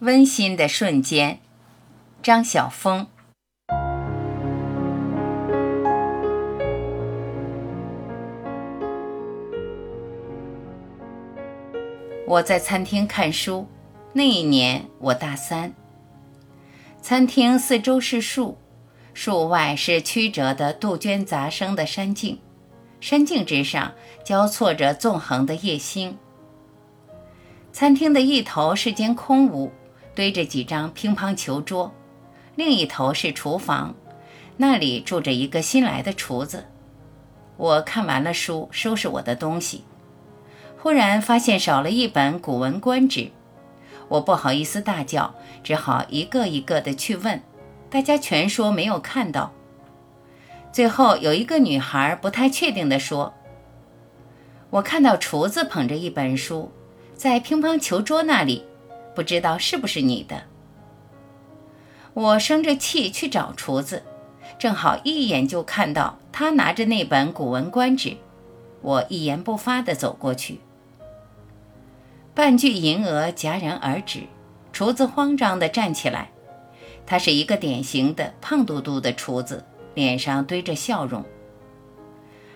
温馨的瞬间，张晓峰。我在餐厅看书，那一年我大三。餐厅四周是树，树外是曲折的杜鹃杂生的山径，山径之上交错着纵横的夜星。餐厅的一头是间空屋，堆着几张乒乓球桌；另一头是厨房，那里住着一个新来的厨子。我看完了书，收拾我的东西。忽然发现少了一本《古文观止》，我不好意思大叫，只好一个一个的去问，大家全说没有看到。最后有一个女孩不太确定地说：“我看到厨子捧着一本书，在乒乓球桌那里，不知道是不是你的。”我生着气去找厨子，正好一眼就看到他拿着那本《古文观止》，我一言不发地走过去。半句银额戛然而止，厨子慌张地站起来。他是一个典型的胖嘟嘟的厨子，脸上堆着笑容。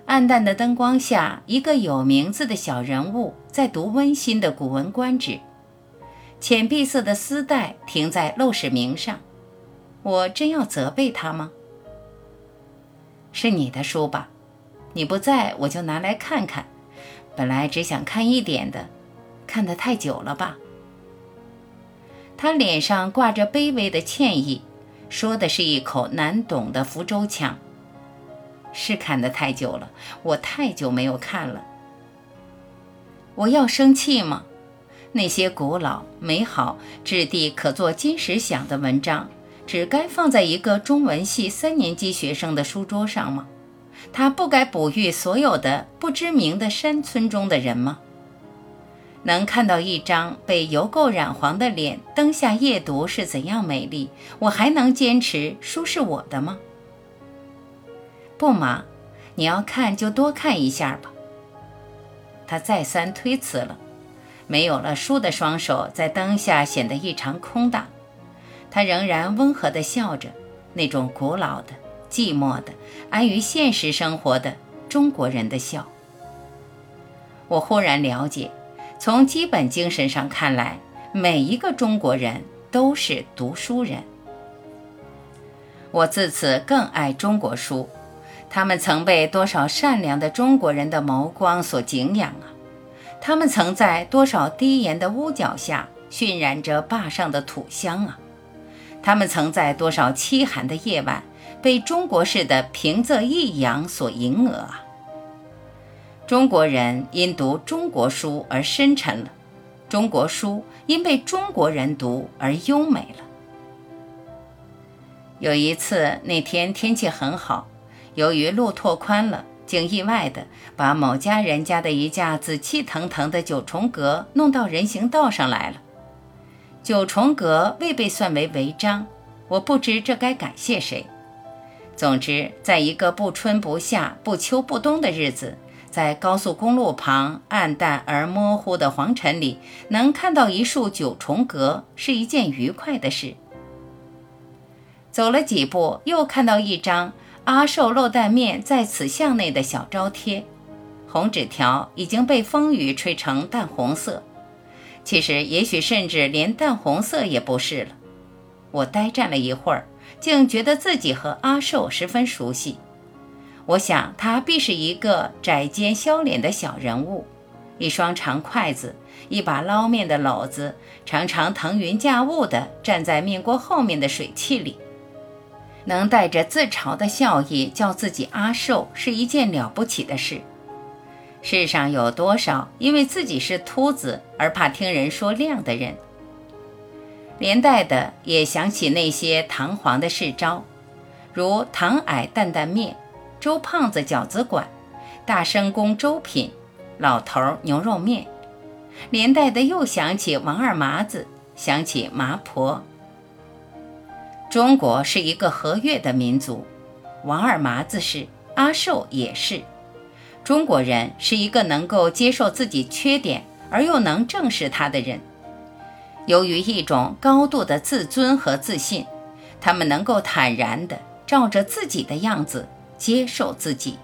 暗淡的灯光下，一个有名字的小人物在读温馨的《古文观止》，浅碧色的丝带停在陋室铭上。我真要责备他吗？是你的书吧？你不在，我就拿来看看。本来只想看一点的。看得太久了吧？他脸上挂着卑微的歉意，说的是一口难懂的福州腔。是看得太久了，我太久没有看了。我要生气吗？那些古老、美好、质地可做金石响的文章，只该放在一个中文系三年级学生的书桌上吗？他不该哺育所有的不知名的山村中的人吗？能看到一张被油垢染黄的脸，灯下夜读是怎样美丽？我还能坚持书是我的吗？不嘛，你要看就多看一下吧。他再三推辞了。没有了书的双手在灯下显得异常空荡。他仍然温和地笑着，那种古老的、寂寞的、安于现实生活的中国人的笑。我忽然了解。从基本精神上看来，每一个中国人都是读书人。我自此更爱中国书，他们曾被多少善良的中国人的眸光所敬仰啊！他们曾在多少低檐的屋角下熏染着坝上的土香啊！他们曾在多少凄寒的夜晚被中国式的平仄抑扬所迎额啊！中国人因读中国书而深沉了，中国书因被中国人读而优美了。有一次，那天天气很好，由于路拓宽了，竟意外的把某家人家的一架紫气腾腾的九重阁弄到人行道上来了。九重阁未被算为违章，我不知这该感谢谁。总之，在一个不春不夏、不秋不冬的日子。在高速公路旁暗淡而模糊的黄尘里，能看到一束九重阁是一件愉快的事。走了几步，又看到一张“阿寿漏蛋面在此巷内”的小招贴，红纸条已经被风雨吹成淡红色。其实，也许甚至连淡红色也不是了。我呆站了一会儿，竟觉得自己和阿寿十分熟悉。我想，他必是一个窄肩削脸的小人物，一双长筷子，一把捞面的篓子，常常腾云驾雾地站在面锅后面的水汽里，能带着自嘲的笑意叫自己阿寿，是一件了不起的事。世上有多少因为自己是秃子而怕听人说亮的人？连带的也想起那些堂皇的世招，如唐矮担担面。周胖子饺子馆，大生公粥品，老头牛肉面，连带的又想起王二麻子，想起麻婆。中国是一个和悦的民族，王二麻子是，阿寿也是。中国人是一个能够接受自己缺点而又能正视他的人。由于一种高度的自尊和自信，他们能够坦然地照着自己的样子接受自己。